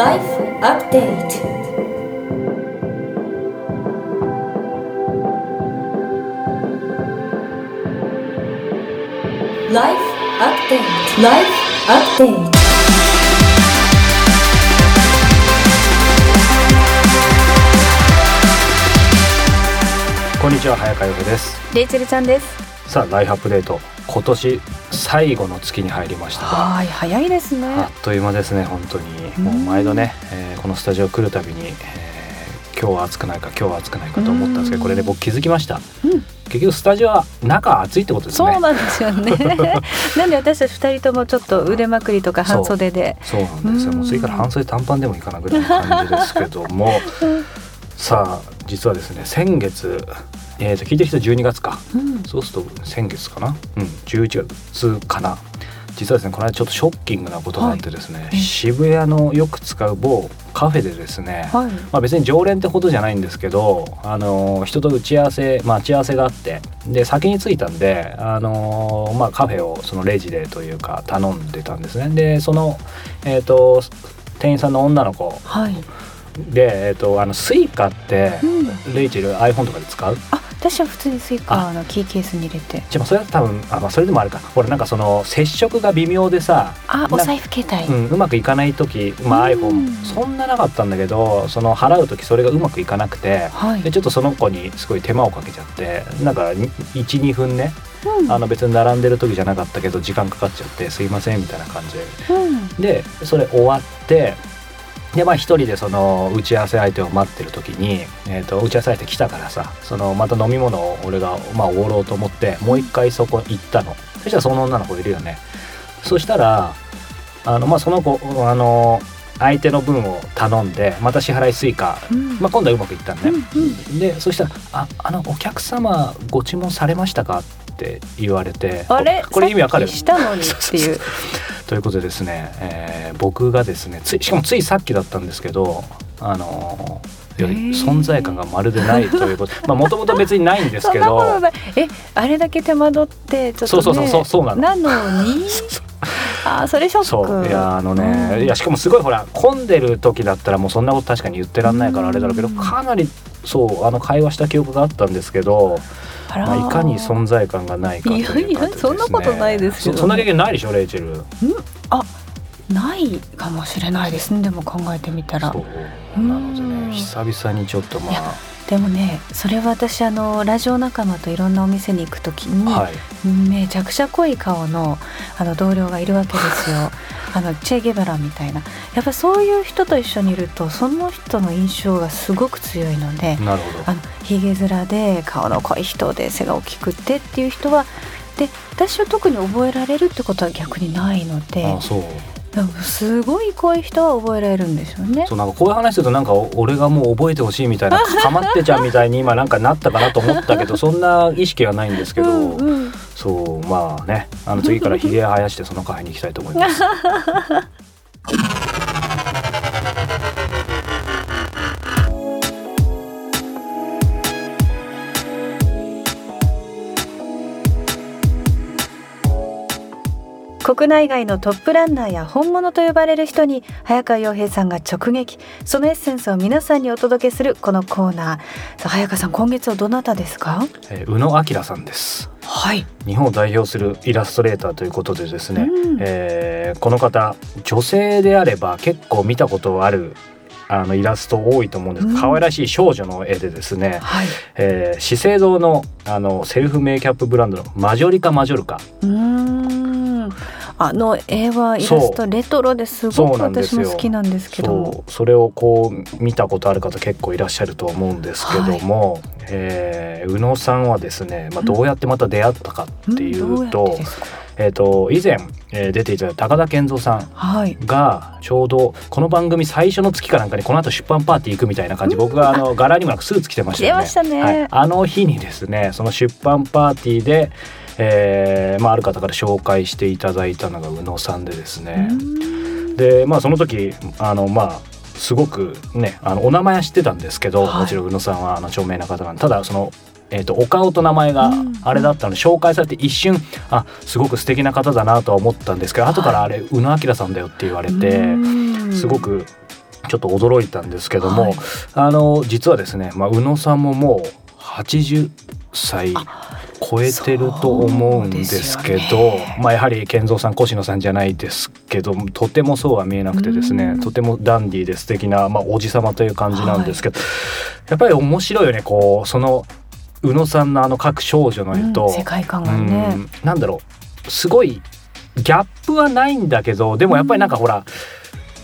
Life Update. ライフアップデートライフアップデートこんにちは早川洋平ですレイチェルちゃんです。さあライフアップデート今年最後の月に入りました。がはい早いですね。あっという間ですね本当に。もう毎度ね、えーこのスタジオ来るたびに、えー今日は暑くないか今日は暑くないかと思ったんですけどこれで僕気づきました、うん。結局スタジオは中暑いってことですね。そうなんですよね。なんで私たち二人ともちょっと腕まくりとか半袖で。そうなんですよ。うん。もう次から半袖短パンでもいいかなぐらいの感じですけども。さあ実はですね先月えー、と聞いてる人12月か。うん。そうすると先月かな？うん。11月かな。実はですねこの間ちょっとショッキングなことがあってですね、い。渋谷のよく使う某カフェでですね、はい。まあ、別に常連ってほどじゃないんですけど、あのー人と打ち合わせ待ち合わせがあってで先に着いたんで、あのーまあ、カフェをそのレジでというか頼んでたんですね。でその、えー、と店員さんの女の子はい、で、えー、とあのスイカってうん、レイチェル iPhone とかで使う？あ私は普通にスイカのキーケースに入れて。じゃあそれは多分あ、まあ、それでもあるか。ほらなんかその接触が微妙でさあお財布携帯、うん、うまくいかない時、まあ、うん。iPhone そんななかったんだけどその払う時それがうまくいかなくてはい。でちょっとその子にすごい手間をかけちゃってなんか12分ねうん。あの別に並んでる時じゃなかったけど時間かかっちゃってすいませんみたいな感じ。うん。ででそれ終わってでまあ一人でその打ち合わせ相手を待ってる時に、えー、と打ち合わせ相手来たからさそのまた飲み物を俺がまあおごろうと思ってもう一回そこ行ったの。そしたらその女の子いるよね。そしたらあのまあその子あの相手の分を頼んでまた支払いスイカ、うん。まあ、今度はうまくいったのね、うんでそしたら「ああのお客様ご注文されましたか?」って言われてあれ？これ意味わかる？したのにっていう ということでですね、えー僕がですねついしかもついさっきだったんですけどあのー存在感がまるでないということまあもともと別にないんですけど。えあれだけ手間取ってちょっと、ね、そうそうそうそうそうなの。なのに？あそれショック。そういやあのね、うん。いやしかもすごいほら混んでる時だったらもうそんなこと確かに言ってらんないからあれだろうけど、うんかなりそうあの会話した記憶があったんですけど、まあ、いかに存在感がないかというかいやいやそんなことないですよそそんな経験ないでしょレイチェル。ないかもしれないですねでも考えてみたら。そう。なのでうん。ね久々にちょっとまいやでもねそれは私あのラジオ仲間といろんなお店に行く時に、あはい。めちゃくちゃ濃い顔のあの同僚がいるわけですよ あのチェ・ゲバラみたいな。やっぱそういう人と一緒にいるとその人の印象がすごく強いのでなるほど。あのひげ面で顔の濃い人で背が大きくってっていう人はで私は特に覚えられるってことは逆にないのであそうなんかすごい濃い人は覚えられるんですよね。そうなんかこういう話するとなんかお俺がもう覚えてほしいみたいな かまってちゃんみたいに今なんかなったかなと思ったけど そんな意識はないんですけど、うんうんそうまあねあの次からひげ生やしてそのカフェに行きたいと思います。国内外のトップランナーや本物と呼ばれる人に早川洋平さんが直撃。そのエッセンスを皆さんにお届けするこのコーナー。さあ早川さん今月はどなたですか？えー宇野明さんです。はい、日本を代表するイラストレーターということでですね、うん。えーこの方女性であれば結構見たことあるあのイラスト多いと思うんです。うん。可愛らしい少女の絵でですね、はい、えー資生堂のあのセルフメイキャップブランドのマジョリカマジョルカ。うーんあの絵はイラストレトロですごく私も好きなんですけども。それをこう見たことある方結構いらっしゃると思うんですけども、えー宇野さんはですね、まあ、どうやってまた出会ったかっていんうと,、えー、と以前、えー出ていただいた高田健三さんはい。がちょうどこの番組最初の月かなんかにこの後出版パーティー行くみたいな感じ。僕があの柄にもなくスーツ着てましたよね。あの日にですねその出版パーティーで、えーまあ、ある方から紹介していただいたのが宇野さんでですね。でまあその時あのまあすごくねあのお名前は知ってたんですけど、はい。もちろん宇野さんはあの著名な方なんでただその、えー、とお顔と名前がうん。あれだったので紹介されて一瞬あすごく素敵な方だなとは思ったんですけど後からあれ宇野明さんだよって言われて。すごくちょっと驚いたんですけども、はい。あの実はですね、まあ、宇野さんももう80歳超えてると思うんですけどね。まあ、やはり健三さん越野さんじゃないですけどとてもそうは見えなくてですねうん。とてもダンディーで素敵なまあ、おじさまという感じなんですけど、やっぱり面白いよねこうその宇野さんのあの各少女の絵と、うん世界観がね。うんなんだろうすごいギャップはないんだけどでもやっぱりなんかほら、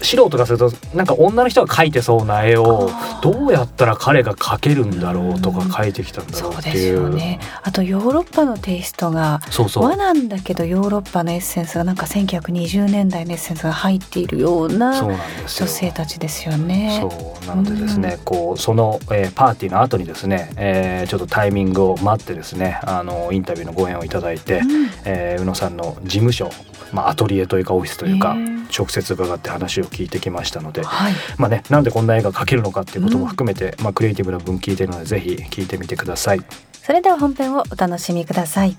素人がするとなんか女の人が描いてそうな絵をどうやったら彼が描けるんだろうとか描いてきたんだろうそうですっていう。よね。あとヨーロッパのテイストがそうそう。和なんだけどヨーロッパのエッセンスがなんか1920年代のエッセンスが入っているようそうな女性たちですよね。そうなのでですね、こうその、えーパーティーの後にですね、えーちょっとタイミングを待ってですねあのインタビューのご縁をいただいて、うん。えー宇野さんの事務所、まあ、アトリエというかオフィスというか直接伺って話を聞いてきましたので、はい、まあね、なんでこんな絵が描けるのかっていうことも含めて、まあ、クリエイティブな文聞いてるのでぜひ聞いてみてください。それでは本編をお楽しみください。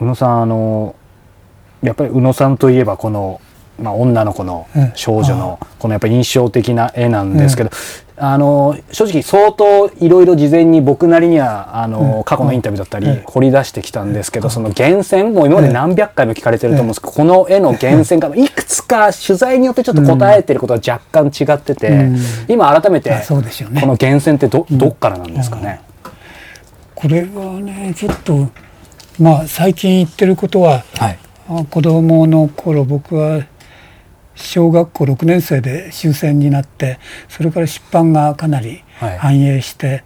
宇野さんあのやっぱり宇野さんといえばこの、まあ、女の子のうん。少女のこのやっぱり印象的な絵なんですけど、あの正直相当いろいろ事前に僕なりにはあの、うん。過去のインタビューだったりうん。掘り出してきたんですけど、その源泉もう今まで何百回も聞かれてると思うんですけど、この絵の源泉がいくつか取材によってちょっと答えてることは若干違ってて、うん。今改めてあそうですよね。この源泉ってどどっからなんですかね？これはねちょっとまあ最近言ってることははい。あ子供の頃僕は小学校6年生で終戦になってそれから出版がかなりはい。繁栄して、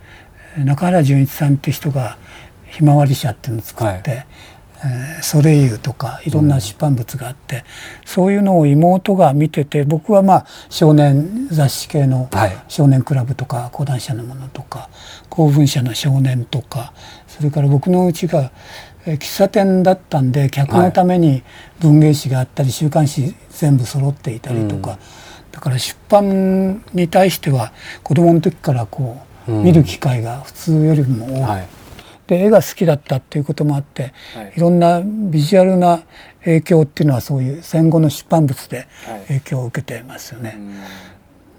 中原純一さんって人が「ひまわり社」っていうのを作って「えーソレイユ」とかいろんな出版物があって、そういうのを妹が見てて僕はまあ少年雑誌系のはい。少年クラブとか講談社のものとか公文社の少年とかそれから僕のうちがえー喫茶店だったんで客のために文芸誌があったり週刊誌全部揃っていたりとか、だから出版に対しては子供の時からこううん。見る機会が普通よりも多い、はい。で絵が好きだったっていうこともあって、はい。い、ろんなビジュアルな影響っていうのはそういう戦後の出版物ではい。影響を受けてますよね。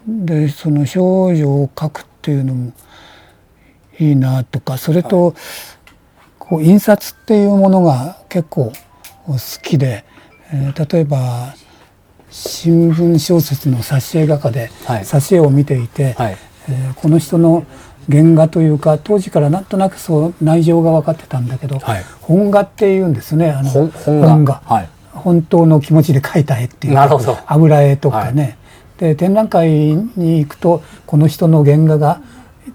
でその少女を描くっていうのもいいなとかそれと、こう印刷っていうものが結構好きで、えー例えば新聞小説の挿絵画家ではい。挿絵を見ていて、はい。えーこの人の原画というか当時からなんとなくそう内情が分かってたんだけど、はい。本画っていうんですね。あの本本画。はい。本当の気持ちで描いた絵っていうなるほど。油絵とかね、で展覧会に行くとこの人の原画が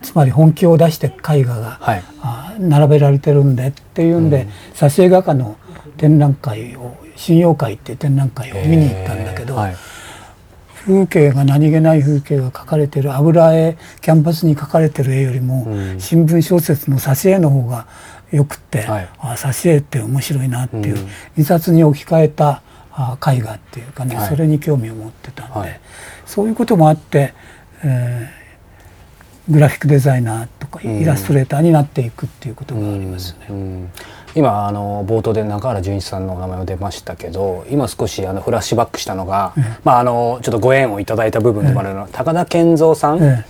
つまり本気を出して絵画が、はい。あ並べられてるんでっていうんで、挿絵画家の展覧会を信用会っていう展覧会を見に行ったんだけど、はい。風景が何気ない風景が描かれてる油絵キャンバスに描かれてる絵よりも、うん。新聞小説の挿絵の方がよくって、はい。あ挿絵って面白いなっていう、うん。印刷に置き換えたあ絵画っていうかね、はい。それに興味を持ってたんで、はい。そういうこともあって、えーグラフィックデザイナーとかうん。イラストレーターになっていくっていうことがありますね。うん。今あの冒頭で中原純一さんのお名前を出ましたけど今少しあのフラッシュバックしたのが、まあ、あのちょっとご縁をいただいた部分でもあるのは、高田健三さんえ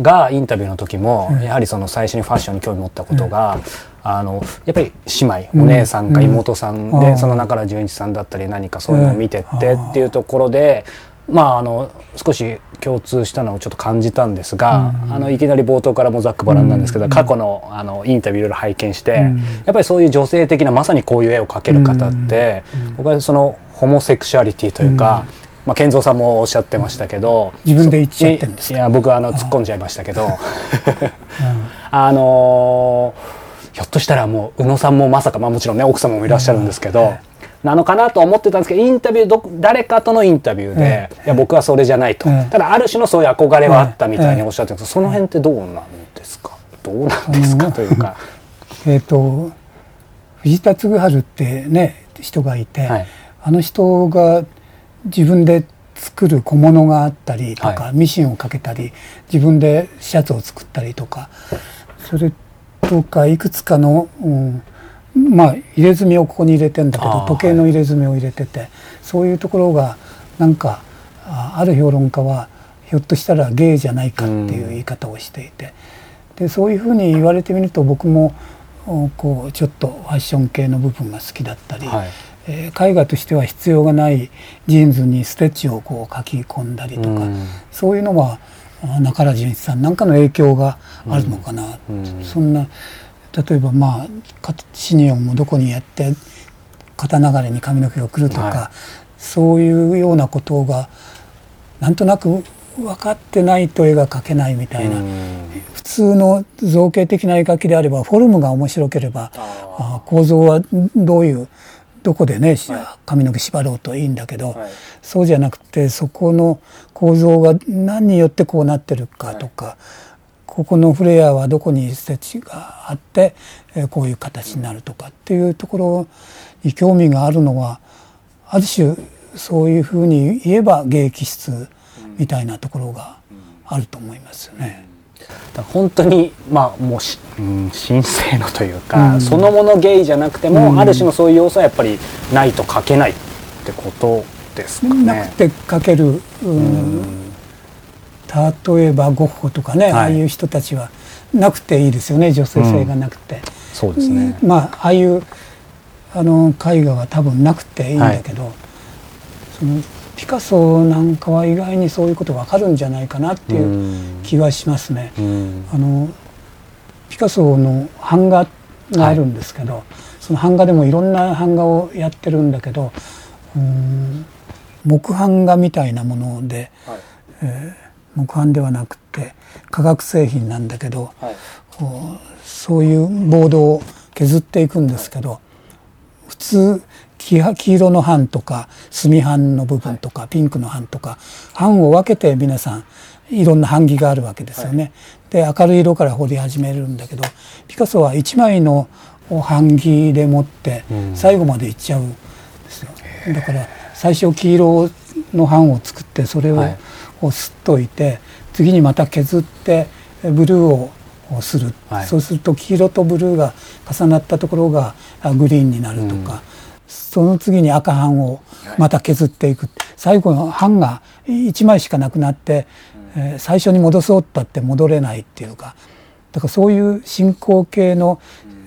がインタビューの時も、うんやはりその最初にファッションに興味持ったことが、あのやっぱり姉妹うんお姉さんか妹さんで、その中原純一さんだったり何かそういうのを見てってうんっていうところで、まああの少し共通したのをちょっと感じたんですが、うん。あのいきなり冒頭からもざっくばらんなんですけど、うん。過去のあのインタビューいろいろ拝見して、うん。やっぱりそういう女性的なまさにこういう絵を描ける方って、僕はそのホモセクシュアリティというか、まあ、健三さんもおっしゃってましたけど自分で言っちゃってんですか？いや僕はあの突っ込んじゃいましたけどうん。あのーひょっとしたらもう宇野さんもまさか、まあ、もちろんね奥様もいらっしゃるんですけど、なのかなとは思ってたんですけどインタビューど誰かとのインタビューで、いや僕はそれじゃないと、ええ。ただある種のそういう憧れはあったみたいにおっしゃってるんですけどその辺ってどうなんですか？どうなんですかというか。えー、と藤田嗣治ってね人がいて、はい。あの人が自分で作る小物があったりとか、はミシンをかけたり自分でシャツを作ったりとかそれとかいくつかの、うんまあ入れ墨をここに入れてんだけど時計の入れ墨を入れてて、そういうところがなんかあある評論家はひょっとしたらゲイじゃないかっていう言い方をしていて、でそういうふうに言われてみると僕もおこうちょっとファッション系の部分が好きだったり、はい。えー絵画としては必要がないジーンズにステッチをこう書き込んだりとか、うん。そういうのはあ中原純一さんなんかの影響があるのかな、うん。そんな例えばまあかシニオンもどこにやって肩流れに髪の毛が来るとか、はそういうようなことがなんとなく分かってないと絵が描けないみたいな、うん。普通の造形的な描きであればフォルムが面白ければあ構造はどういうどこでね、し髪の毛縛ろうといいんだけど、はい。そうじゃなくてそこの構造が何によってこうなってるかとか、ここのフレアはどこにステッチがあって、えーこういう形になるとかっていうところに興味があるのはある種そういうふうに言えば芸気質みたいなところがあると思いますよね。本当にまあもうし、うん、神聖のというか、うんそのものゲイじゃなくても、うんある種のそういう要素はやっぱりないと書けないってことですかね。なくて描ける、うん例えばゴッホとかね、はい。ああいう人たちはなくていいですよね女性性がなくて、そうですね。まあああいうあの絵画は多分なくていいんだけど、そのピカソなんかは意外にそういうことわかるんじゃないかなっていう気はしますね。うん。あのピカソの版画があるんですけど、その版画でもいろんな版画をやってるんだけどうーん木版画みたいなもので、はい。えー木版ではなくて化学製品なんだけどはい。そういうボードを削っていくんですけど、普通黄黄色の版とか墨版の部分とか、ピンクの版とか版を分けて皆さんいろんな版木があるわけですよね。で明るい色から彫り始めるんだけどピカソは一枚の版木でもってうん。最後までいっちゃうんですよ。だから最初黄色の版を作ってそれをはいこうすっといて次にまた削ってえブルーををする、はい。そうすると黄色とブルーが重なったところがあグリーンになるとか、その次に赤版をまた削っていく、最後の版が1枚しかなくなって、えー最初に戻そうったって戻れないっていうか。だからそういう進行形の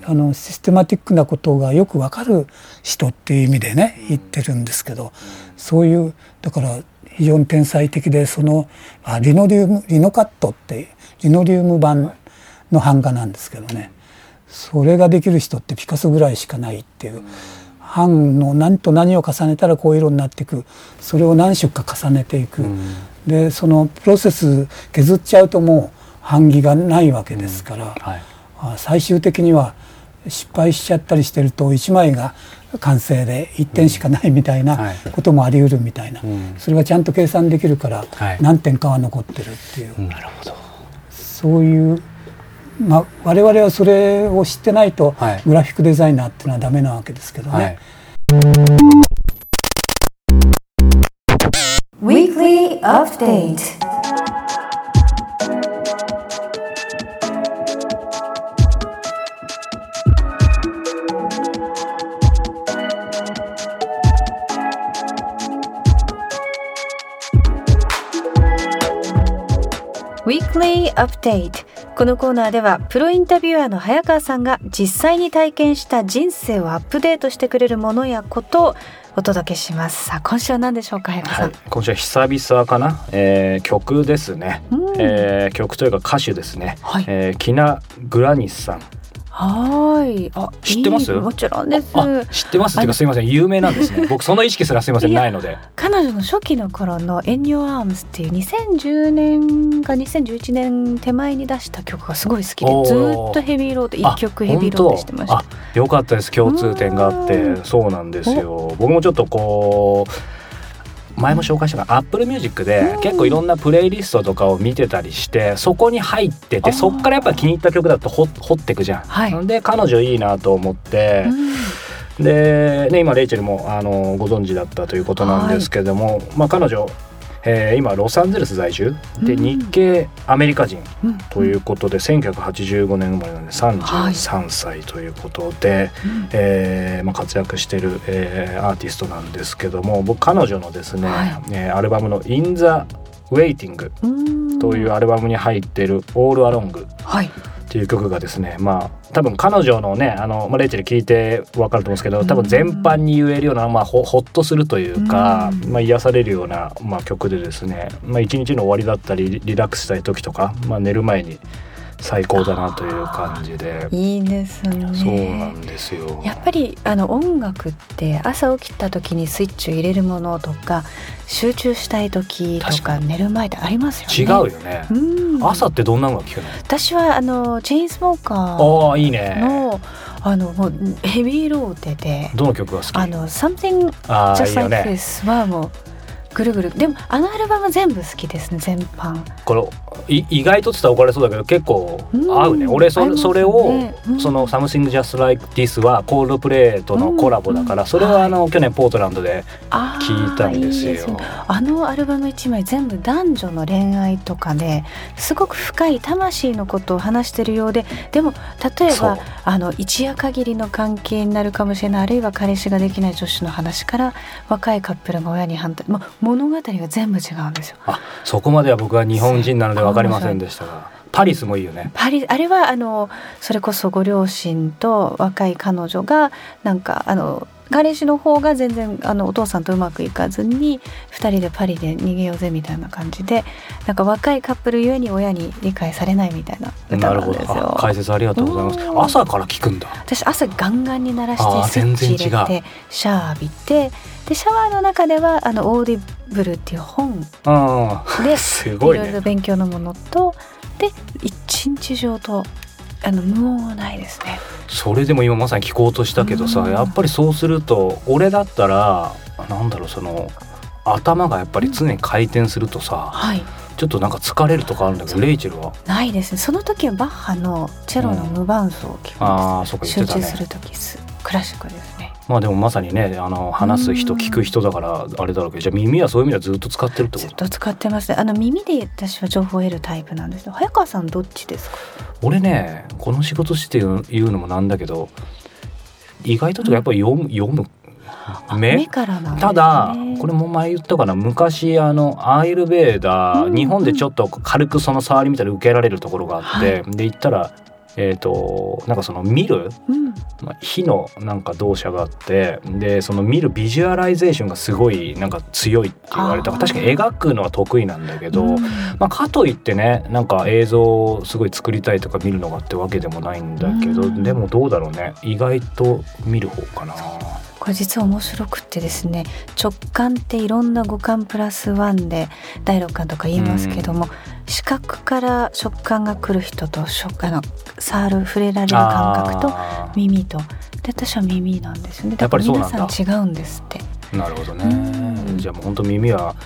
あのシステマティックなことがよくわかる人っていう意味でね言ってるんですけどそういうだから非常に天才的でそのあリノリウムリノカットってリノリウム版の版画なんですけどね。それができる人ってピカソぐらいしかないっていう版の何と何を重ねたらこういう色になっていくそれを何色か重ねていく、でそのプロセス削っちゃうともう版木がないわけですから、はい。あ最終的には失敗しちゃったりしてると1枚が完成で1点しかないみたいはない。こともあり得るみたいな、ん。それがちゃんと計算できるからはい。何点かは残ってるっていう、なるほど。そういう、まあ、我々はそれを知ってないとはい。グラフィックデザイナーっていうのはダメなわけですけどね。はい Weekly Update Weekly Update このコーナーではプロインタビュアーの早川さんが実際に体験した人生をアップデートしてくれるものやことをお届けします。さあ今週は何でしょうか早川さん、はい、今週は久々かな、えー曲ですね、うんえー曲というか歌手ですね、はい。えーキナ・グラニスさんはーい。あ知ってます？もちろんです。あ知ってますっていうかすいません。有名なんですね。僕その意識すらすいません。ないので。彼女の初期の頃の「エンニオアームス」っていう2010年か2011年手前に出した曲がすごい好きでずーっとヘビーロードあ一曲ヘビーロードしてました。よかったです。共通点があってうん。そうなんですよ。僕もちょっとこう前も紹介したが Apple Music でうん。結構いろんなプレイリストとかを見てたりしてそこに入っててそっからやっぱ気に入った曲だと掘掘ってくじゃん。はい。で彼女いいなと思って、で、ね、今レイチェルもあのご存知だったということなんですけども、まあ、彼女えー今ロサンゼルス在住でうん。日系アメリカ人うんということで、1985年生まれなんで33歳ということで、うんえーまあ、活躍してる、えーアーティストなんですけども僕彼女のですね、はい。えーアルバムの「In the Waiting」うん。というアルバムに入ってる「All Along」はいっていう曲がですねまあ多分彼女のねあの、まあ、レイチェル聞いて分かると思うんですけど多分全般に言えるような、まあ、ほほっとするというか、うん。まあ、癒されるような、まあ、曲でですね、まあ、一日の終わりだったりリラックスしたい時とか、まあ、寝る前に最高だなという感じで。いいですねそうなんですよ。やっぱりあの音楽って朝起きた時にスイッチを入れるものとか集中したい時とか寝る前ってありますよね。違うよね。うん朝ってどんなのが聞くの？私はあのチェーンスモーカーああいいね。のあのもうヘビーローテでどの曲が好き？あの Something Just よ Like ね。This はもうぐるぐる。でもあのアルバム全部好きですね全般。これい意外とって言ったら怒られそうだけど結構合うね。うん俺そね。それを、うん。その Something Just Like This はコールドプレイとのコラボだから、うん。それはあの、去年ポートランドで聞いたんですよ。いいね。あのアルバム一枚全部男女の恋愛とかですごく深い魂のことを話してるようででも例えばあの一夜限りの関係になるかもしれないあるいは彼氏ができない女子の話から若いカップルが親に反対、まあ、物語が全部違うんですよ。あそこまでは僕は日本人なので分かりませんでしたがパリスもいいよね。パリあれはあのそれこそご両親と若い彼女がなんかあの彼氏の方が全然あのお父さんとうまくいかずに2人でパリで逃げようぜみたいな感じでなんか若いカップルゆえに親に理解されないみたいな歌なんですよあ。解説ありがとうございますう。ん朝から聞くんだ。私朝ガンガンに鳴らしてスイッチ入全然違れてシャワー浴びてでシャワーの中ではあのオーディブルっていう本あで すごいねろいろ勉強のものとで一日上とあの無音はないですね。それでも今まさに聞こうとしたけどさ、うん。やっぱりそうすると俺だったらなんだろうその頭がやっぱり常に回転するとさはい。ちょっとなんか疲れるとかあるんだけどレイチェルは？ないですね。その時はバッハのチェロの無伴奏を聞くんです、ああそうか言ってたね。集中する時す。クラシックですねまあでもまさにねあの話す人うん聞く人だからあれだろうけどじゃあ耳はそういう意味ではずっと使ってるってこと？ずっと使ってますね。あの耳で私は情報を得るタイプなんですよ早川さんどっちですか？俺ねこの仕事して言うのもなんだけど意外とやっぱり読む読むあ目？からなんね。ただこれも前言ったかな。昔あのアーユルヴェーダ、うん。日本でちょっと軽くその触りみたいな受けられるところがあって、はで行ったらえー、となんかその見る、うん。まあ、火のなんか動作があってでその見るビジュアライゼーションがすごいなんか強いって言われた。確かに描くのは得意なんだけど、うん。まあ、かといってねなんか映像をすごい作りたいとか見るのがってわけでもないんだけど、うん。でもどうだろうね。意外と見る方かな。これ実は面白くってですね直感っていろんな五感プラスワンで第六感とか言いますけども、視覚から食感が来る人と食あの触る触れられる感覚と耳と。で私は耳なんですよね。だからやっぱりそうなんだ。皆さん違うんですって。なるほどね。うん。じゃあもう本当耳は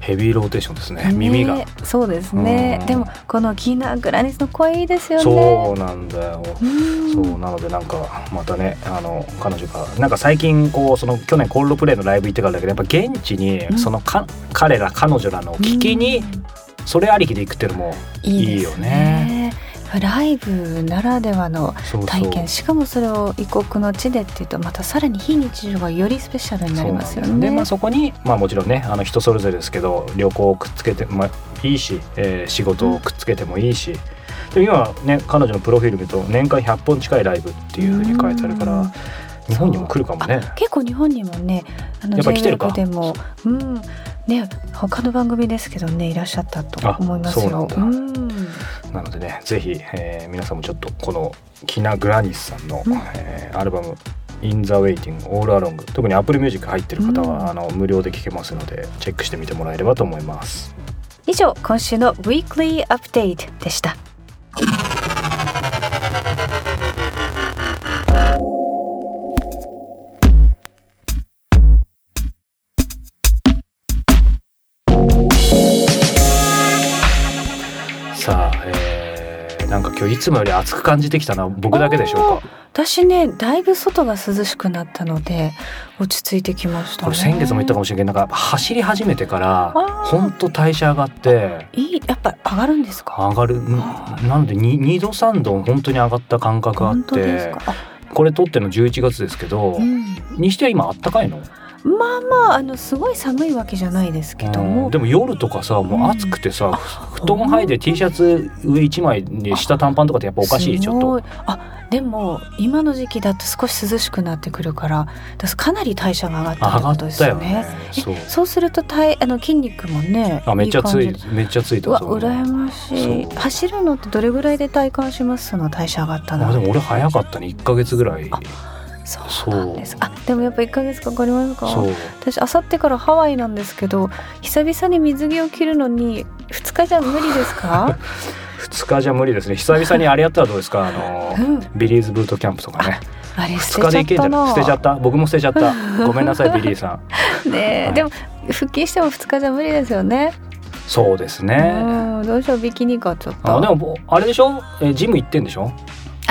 ヘビーローテーションですね。耳が。ねそうですね。うん。でもこのキーナ・グラニスの声いいですよね。そうなんだよ。うん。そうなのでなんかまたねあの彼女がなんか最近こうその去年コールドプレイのライブ行ってからだけどやっぱ現地にうんそのか、彼ら彼女らの聞きにうんそれありきで行くっていうのもいいですいいよね。ライブならではの体験。しかもそれを異国の地でっていうとまたさらに非日常がよりスペシャルになりますよね。そでまあそこにまあもちろんねあの人それぞれですけど旅行をくっつけてもいいし、えー仕事をくっつけてもいいし、で今ね彼女のプロフィール見ると年間100本近いライブっていうふうに書いてあるから、うん日本にも来るかもね。結構日本にもねあのやっぱ来てるか。でも。うん。ね他の番組ですけどねいらっしゃったと思いますよ。なのでねぜひ、えー皆さんもちょっとこのキナ・グラニスさんの、うん。えーアルバム「In the Waiting All Along」特に Apple Music 入ってる方は、うん。あの無料で聴けますのでチェックしてみてもらえればと思います。以上今週の Weekly Update でした。さあ、えーいつもより暑く感じてきたのは僕だけでしょうか？私ねだいぶ外が涼しくなったので落ち着いてきました、ね、これ先月も言ったかもしれないけどなんか走り始めてから本当代謝上がっていいやっぱ上がるんですか？上がる。んなんで 2, 2度3度本当に上がった感覚があっ本当ですてこれ撮ってるの11月ですけど、うん。にしては今あったかいの？まあまああのすごい寒いわけじゃないですけどうもん。でも夜とかさもう暑くてさ、うん。布団履いて T シャツ上1枚で下短パンとかってやっぱおかしいちょっと。あでも今の時期だと少し涼しくなってくるからだからかなり代謝が上がったってことですよね。そう。そうすると体あの筋肉もねあめっちゃついめっちゃついたうわそう羨ましい。走るのってどれぐらいで体感します？その代謝上がったの。あでも俺早かったね。1ヶ月ぐらい。あそうなんです。あでもやっぱ1ヶ月かかりますか？私あさってからハワイなんですけど久々に水着を着るのに2日じゃ無理ですか？2日じゃ無理ですね。久々にあれやったらどうですか？あのうん。ビリーズブートキャンプとかね。あれ捨2日でてちゃったな。いけんじゃない捨てちゃった。僕も捨てちゃった。ごめんなさいビリーさん。はい。でも復帰しても2日じゃ無理ですよね。そうですね。うん。どうしようビキニかちょっと。あでもあれでしょ？えジム行ってんでしょ？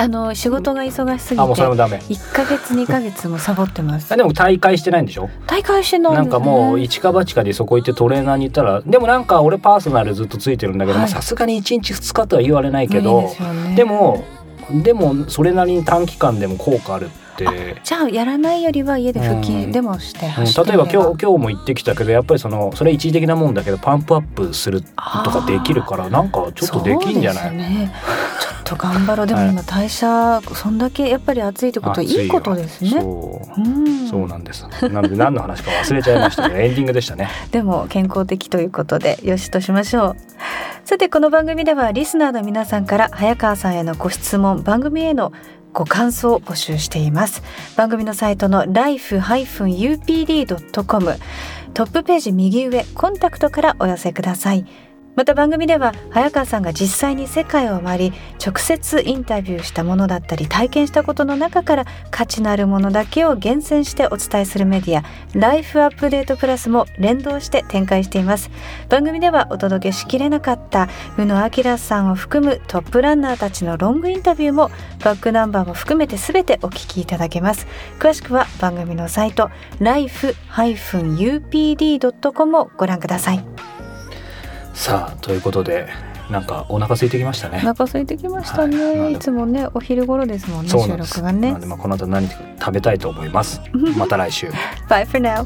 あの仕事が忙しすぎあもうそれもてダメ。1ヶ月2ヶ月もサボってます。あでも大会してないんでしょ？大会してないなんかもう一か八かでそこ行ってトレーナーに行ったらでもなんか俺パーソナルずっとついてるんだけどはい。さすがに1日2日とは言われないけどでね。でもでもそれなりに短期間でも効果ある。ってじゃあやらないよりは家で腹筋うん。でもしてうん。例えば今日今日も行ってきたけどやっぱりそのそれ一時的なもんだけどパンプアップするとかできるからなんかちょっとできんじゃない？ね。ちょっと頑張ろう。でもはい今代謝そんだけやっぱり暑いってことはいいことですね。そう。うん。そうなんです。なので何の話か忘れちゃいました。けどエンディングでしたね。でも健康的ということでよしとしましょう。さてこの番組ではリスナーの皆さんから早川さんへのご質問番組へのご感想を募集しています。番組のサイトの life-upd.com トップページ右上コンタクトからお寄せください。また番組では早川さんが実際に世界を回り直接インタビューしたものだったり体験したことの中から価値のあるものだけを厳選してお伝えするメディアライフアップデートプラスも連動して展開しています。番組ではお届けしきれなかった宇野明さんを含むトップランナーたちのロングインタビューもバックナンバーも含めて全てお聞きいただけます。詳しくは番組のサイト life-upd.com をご覧ください。さあということでなんかお腹空いてきましたね。お腹空いてきましたね、はい。いつもねお昼頃ですもんね収そうなんです。録がね。なのでまあこの後何か食べたいと思います。また来週。Bye for now